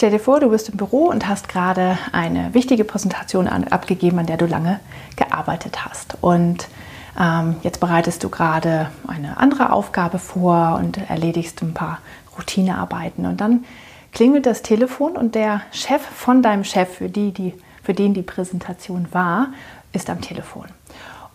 Stell dir vor, du bist im Büro und hast gerade eine wichtige Präsentation abgegeben, an der du lange gearbeitet hast. Und ähm, jetzt bereitest du gerade eine andere Aufgabe vor und erledigst ein paar Routinearbeiten. Und dann klingelt das Telefon und der Chef von deinem Chef, für, die, die, für den die Präsentation war, ist am Telefon.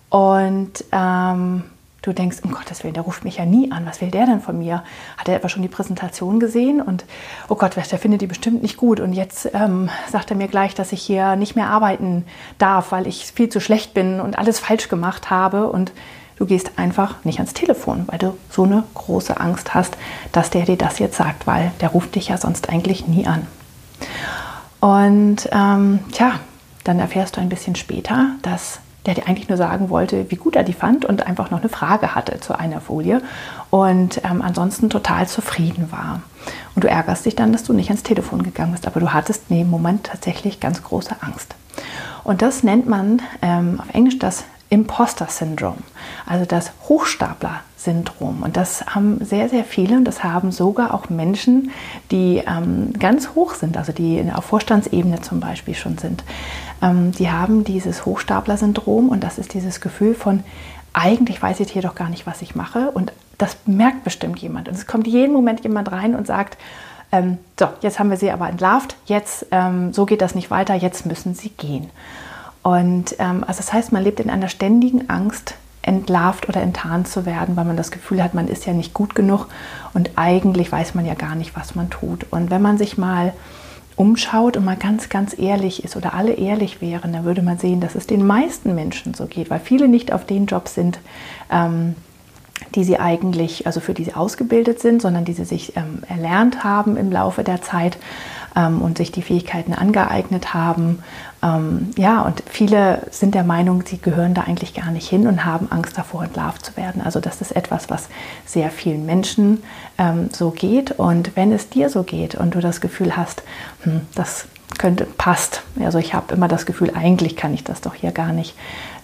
Und ähm, du denkst, um Gottes Willen, der ruft mich ja nie an. Was will der denn von mir? Hat er etwa schon die Präsentation gesehen? Und oh Gott, der findet die bestimmt nicht gut. Und jetzt ähm, sagt er mir gleich, dass ich hier nicht mehr arbeiten darf, weil ich viel zu schlecht bin und alles falsch gemacht habe. Und du gehst einfach nicht ans Telefon, weil du so eine große Angst hast, dass der dir das jetzt sagt, weil der ruft dich ja sonst eigentlich nie an. Und ähm, tja, dann erfährst du ein bisschen später, dass der dir eigentlich nur sagen wollte, wie gut er die fand und einfach noch eine Frage hatte zu einer Folie und ähm, ansonsten total zufrieden war. Und du ärgerst dich dann, dass du nicht ans Telefon gegangen bist, aber du hattest in dem Moment tatsächlich ganz große Angst. Und das nennt man ähm, auf Englisch das Imposter-Syndrom, also das Hochstapler-Syndrom. Und das haben sehr, sehr viele und das haben sogar auch Menschen, die ähm, ganz hoch sind, also die auf Vorstandsebene zum Beispiel schon sind. Ähm, die haben dieses Hochstapler-Syndrom und das ist dieses Gefühl von, eigentlich weiß ich hier doch gar nicht, was ich mache und das merkt bestimmt jemand. Und es kommt jeden Moment jemand rein und sagt, ähm, so, jetzt haben wir sie aber entlarvt, jetzt, ähm, so geht das nicht weiter, jetzt müssen sie gehen. Und ähm, also das heißt, man lebt in einer ständigen Angst, entlarvt oder enttarnt zu werden, weil man das Gefühl hat, man ist ja nicht gut genug und eigentlich weiß man ja gar nicht, was man tut. Und wenn man sich mal umschaut und mal ganz, ganz ehrlich ist oder alle ehrlich wären, dann würde man sehen, dass es den meisten Menschen so geht, weil viele nicht auf den Jobs sind, ähm, die sie eigentlich, also für die sie ausgebildet sind, sondern die sie sich ähm, erlernt haben im Laufe der Zeit ähm, und sich die Fähigkeiten angeeignet haben. Ähm, ja, und viele sind der Meinung, sie gehören da eigentlich gar nicht hin und haben Angst davor, entlarvt zu werden. Also das ist etwas, was sehr vielen Menschen ähm, so geht. Und wenn es dir so geht und du das Gefühl hast, hm, das könnte, passt, also ich habe immer das Gefühl, eigentlich kann ich das doch hier gar nicht,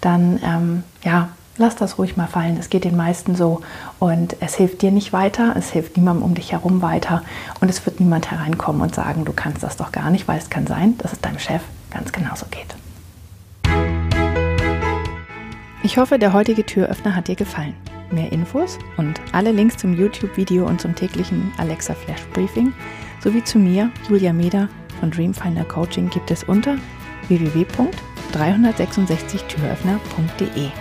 dann ähm, ja, lass das ruhig mal fallen. Es geht den meisten so und es hilft dir nicht weiter, es hilft niemandem um dich herum weiter und es wird niemand hereinkommen und sagen, du kannst das doch gar nicht, weil es kann sein, dass es deinem Chef ganz genauso geht. Ich hoffe, der heutige Türöffner hat dir gefallen. Mehr Infos und alle Links zum YouTube-Video und zum täglichen Alexa Flash Briefing sowie zu mir, Julia Meder von Dreamfinder Coaching gibt es unter www.366türöffner.de.